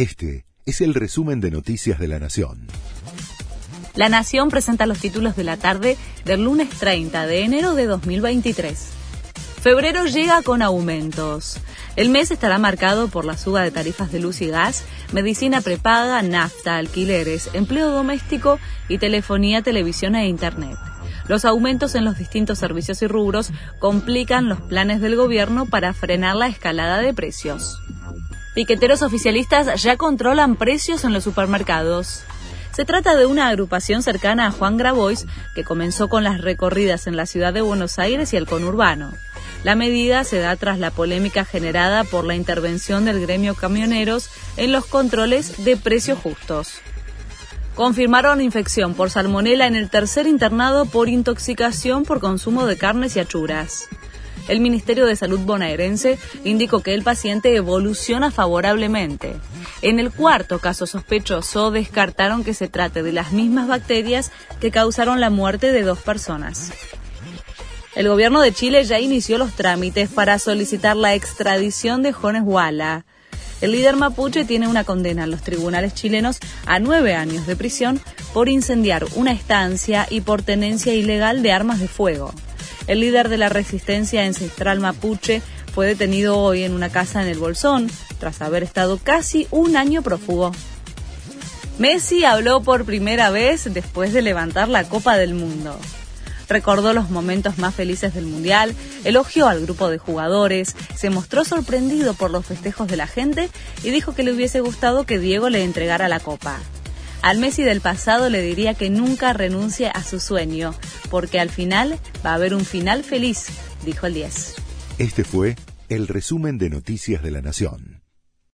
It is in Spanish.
Este es el resumen de Noticias de la Nación. La Nación presenta los títulos de la tarde del lunes 30 de enero de 2023. Febrero llega con aumentos. El mes estará marcado por la suba de tarifas de luz y gas, medicina prepaga, nafta, alquileres, empleo doméstico y telefonía, televisión e Internet. Los aumentos en los distintos servicios y rubros complican los planes del gobierno para frenar la escalada de precios. Piqueteros oficialistas ya controlan precios en los supermercados. Se trata de una agrupación cercana a Juan Grabois que comenzó con las recorridas en la ciudad de Buenos Aires y el conurbano. La medida se da tras la polémica generada por la intervención del gremio camioneros en los controles de precios justos. Confirmaron infección por salmonela en el tercer internado por intoxicación por consumo de carnes y achuras. El Ministerio de Salud bonaerense indicó que el paciente evoluciona favorablemente. En el cuarto caso sospechoso descartaron que se trate de las mismas bacterias que causaron la muerte de dos personas. El gobierno de Chile ya inició los trámites para solicitar la extradición de Jones Walla. El líder mapuche tiene una condena en los tribunales chilenos a nueve años de prisión por incendiar una estancia y por tenencia ilegal de armas de fuego. El líder de la resistencia ancestral mapuche fue detenido hoy en una casa en el Bolsón, tras haber estado casi un año prófugo. Messi habló por primera vez después de levantar la Copa del Mundo. Recordó los momentos más felices del Mundial, elogió al grupo de jugadores, se mostró sorprendido por los festejos de la gente y dijo que le hubiese gustado que Diego le entregara la copa. Al Messi del pasado le diría que nunca renuncie a su sueño, porque al final va a haber un final feliz, dijo el 10. Este fue el resumen de Noticias de la Nación.